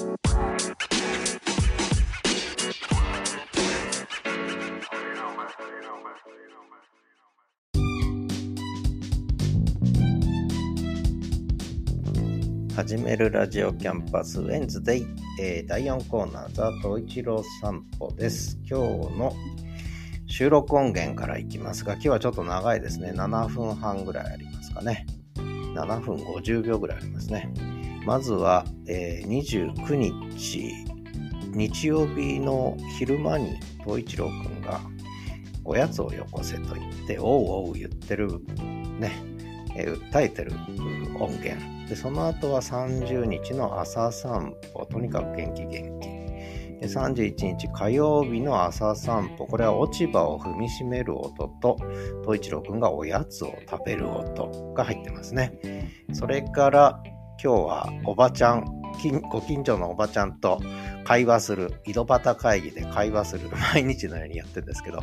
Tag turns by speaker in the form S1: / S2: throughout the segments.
S1: 始めるラジオキャンパスウェンズデイ、えー、第4コーナーザ・トイチロー散歩です。今日の収録音源からいきますが今日はちょっと長いですね。7分半ぐらいありますかね。7分50秒ぐらいありますね。まずは、えー、29日日曜日の昼間に東一郎くんがおやつをよこせと言っておうおう言ってるねえー、訴えてる音源。でその後は30日の朝散歩。とにかく元気元気。で31日火曜日の朝散歩。これは落ち葉を踏みしめる音と東一郎くんがおやつを食べる音が入ってますね。それから今日はおばちゃんご近所のおばちゃんと会話する、井戸端会議で会話する、毎日のようにやってるんですけど、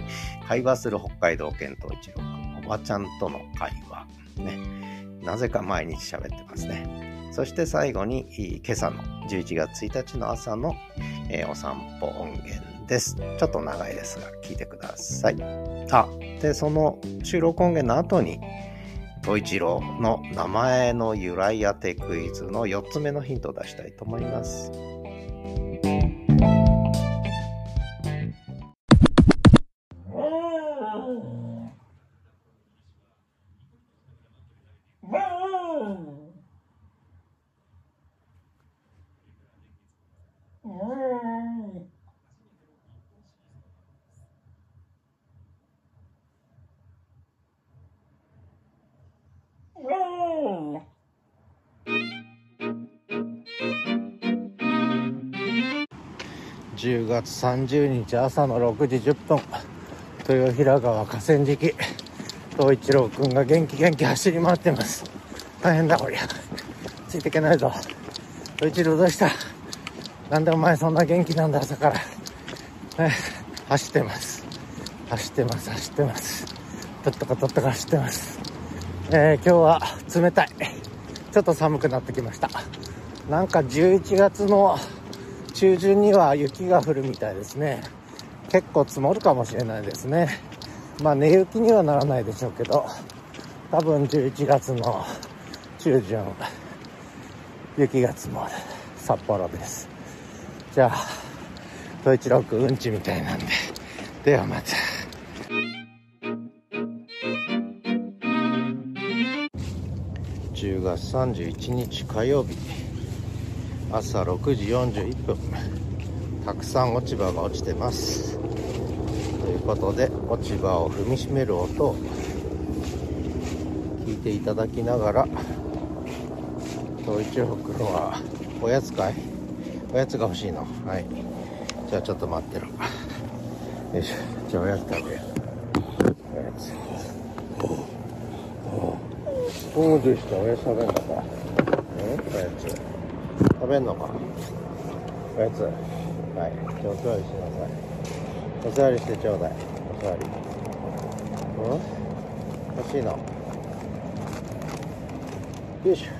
S1: 会話する北海道県東一郎くん、おばちゃんとの会話。ね。なぜか毎日喋ってますね。そして最後に今朝の11月1日の朝の、えー、お散歩音源です。ちょっと長いですが聞いてください。あ、で、その収録音源の後に、統一郎の名前の由来当てクイズの4つ目のヒントを出したいと思います。10月30日朝の6時10分。豊平川河川敷。東一郎くんが元気元気走り回ってます。大変だこりゃ。ついていけないぞ。東一郎どうした？なんでお前そんな元気なんだ朝から、走ってます。走ってます走ってます。とっとかとっとか走ってます。えー、今日は冷たい。ちょっと寒くなってきました。なんか11月の中旬には雪が降るみたいですね。結構積もるかもしれないですね。まあ寝雪にはならないでしょうけど多分11月の中旬雪が積もる札幌です。じゃあ統一郎君うんちみたいなんでではまた。10月31日火曜日。朝6時41分。たくさん落ち葉が落ちてます。ということで落ち葉を踏みしめる音を聞いていただきながら東一郎君はおやつかい？おやつが欲しいの？はい。じゃあちょっと待ってろ。よいしょ。じゃあおやつ食べよう。おやつ。おおおどうしたおやつ食べんのかうんおやつ食べんのか。おやつ。はい。じゃあお座りしてください。お座りしてちょうだい。お座り。うん？欲しいの？よいしょ。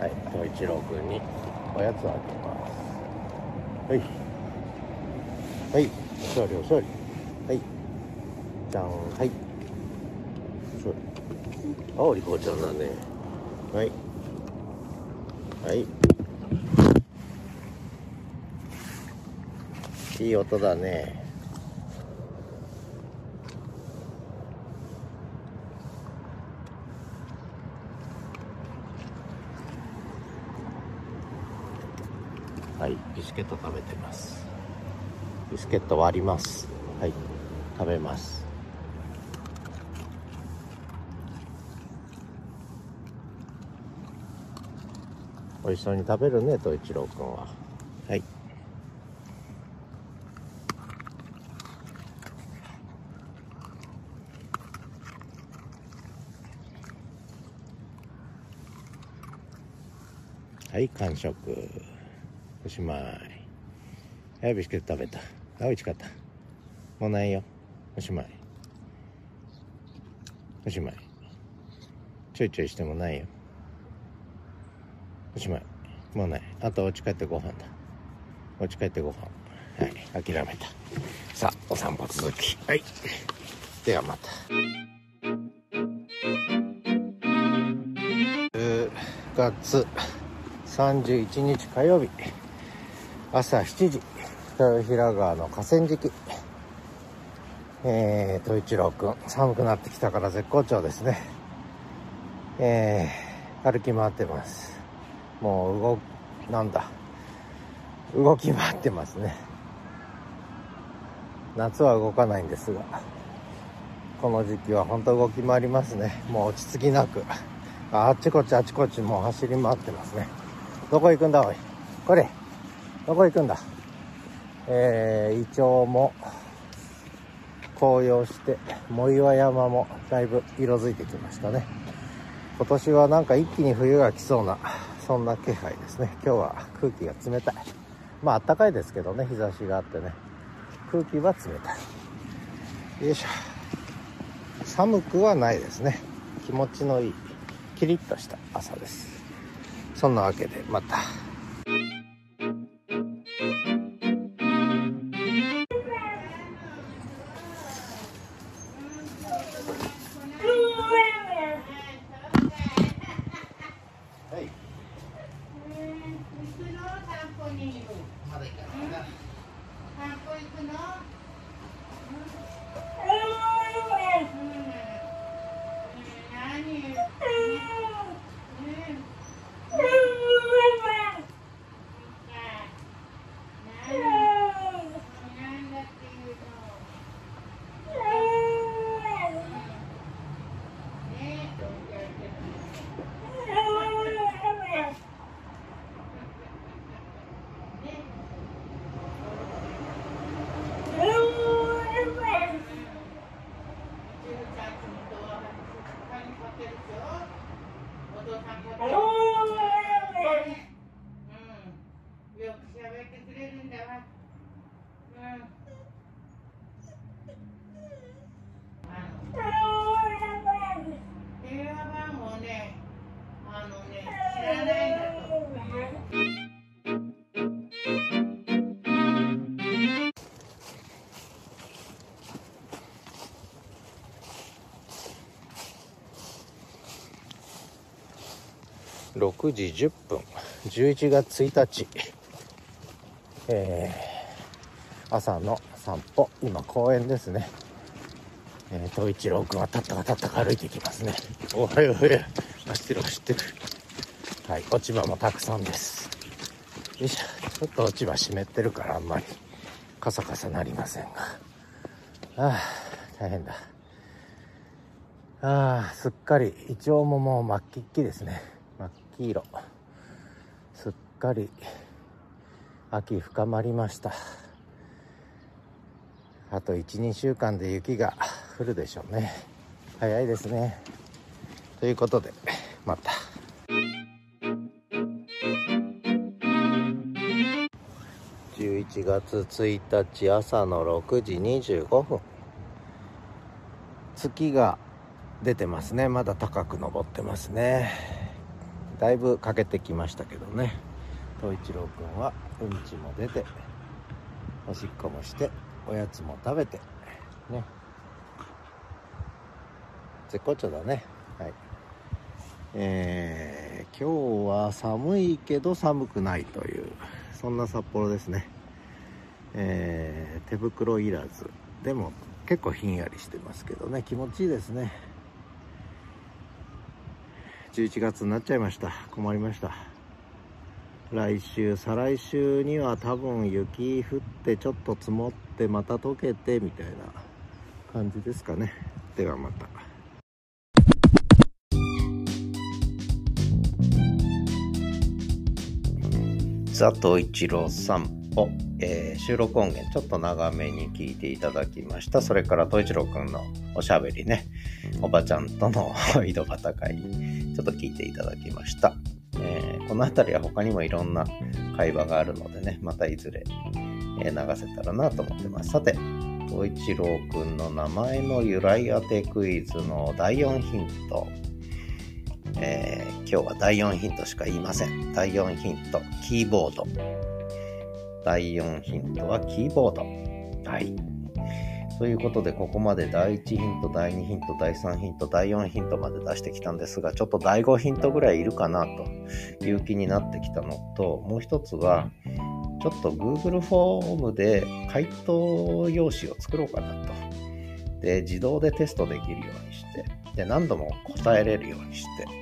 S1: はい。東一郎くんに。おやつをあげます。はい。はい。お座りお座り。はい。じゃん。はい。座り。あおりこちゃんだね。はいはい。いい音だね。はい。ビスケット食べてます。ビスケット割ります。はい。食べます。美味しそうに食べるねと一郎くんは。はい。はい完食。おしまい。はいビスケット食べた。あ美味しかった。もうないよ。おしまい。おしまい。ちょいちょいしてもないよ。おしまい。もうねあとお家帰ってご飯だ。お家帰ってご飯。はい。諦めた。さあお散歩続き。はい。ではまた。10月31日火曜日。朝7時。豊平川の河川敷。えー、と一郎くん。寒くなってきたから絶好調ですね。えー、歩き回ってます。もう動なんだ。動き回ってますね。夏は動かないんですがこの時期は本当動き回りますね。もう落ち着きなく。あっちこっちあっちこっちもう走り回ってますね。どこ行くんだおい？これ。どこ行くんだ？えー、イチョウも紅葉して藻岩山もだいぶ色づいてきましたね。今年はなんか一気に冬が来そうなそんな気配ですね。今日は空気が冷たい。まあ暖かいですけどね。日差しがあってね。空気は冷たい。よいしょ。寒くはないですね。気持ちのいいキリッとした朝です。そんなわけでまた。Oh! 6時10分。11月1日、えー、朝の散歩。今公園ですね。えー、東一郎君はたったかたったか歩いていきますね。おはよう走ってる走ってる。はい。落ち葉もたくさんです。よいしょ。ちょっと落ち葉湿ってるからあんまり。カサカサなりませんが。ああ大変だ。ああすっかり。イチョウももう真っ黄っきですね。真っ黄色。すっかり秋深まりました。あと12週間で雪が降るでしょうね。早いですね。ということでまた。11月1日朝の6時25分。月が出てますね。まだ高く登ってますね。だいぶ欠けてきましたけどね。東一郎くんはうんちも出ておしっこもしておやつも食べてね。絶好調だね。はい。えー、今日は寒いけど寒くないというそんな札幌ですね。えー、手袋いらず。でも結構ひんやりしてますけどね。気持ちいいですね。11月になっちゃいました。困りました。来週再来週には多分雪降ってちょっと積もってまた溶けてみたいな感じですかね。ではまた。佐藤一郎散歩、えー、収録音源ちょっと長めに聞いていただきましたそれから東一郎くんのおしゃべりねおばちゃんとの井戸端会ちょっと聞いていただきました。えー、この辺りは他にもいろんな会話があるのでね、またいずれ、えー、流せたらなと思ってます。さて、東一郎くんの名前の由来当てクイズの第4ヒント。えー、今日は第4ヒントしか言いません。第4ヒント、キーボード。第4ヒントはキーボード。はい。ということで、ここまで第1ヒント、第2ヒント、第3ヒント、第4ヒントまで出してきたんですが、ちょっと第5ヒントぐらいいるかなという気になってきたのと、もう一つは、ちょっと Google フォームで回答用紙を作ろうかなと。で、自動でテストできるようにして、で、何度も答えれるようにして、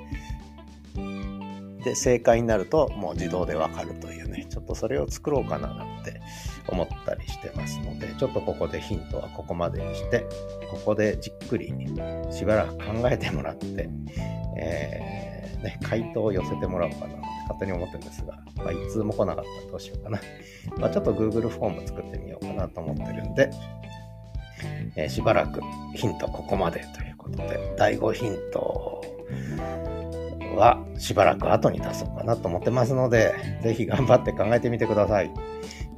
S1: で、正解になるともう自動でわかるというね、ちょっとそれを作ろうかななんて思ったりしてますので、ちょっとここでヒントはここまでにして、ここでじっくりしばらく考えてもらって、えー、ね、回答を寄せてもらおうかなって勝手に思ってるんですが、まあ、いつも来なかったらどうしようかな。まあ、ちょっと Google フォーム作ってみようかなと思ってるんで、えー、しばらくヒントここまでということで、第5ヒントはしばらく後に出そうかなと思ってますので、ぜひ頑張って考えてみてください。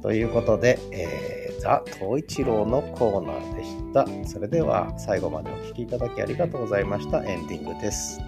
S1: ということで、えー、ザ・東一郎のコーナーでした。それでは最後までお聴きいただきありがとうございました。エンディングです。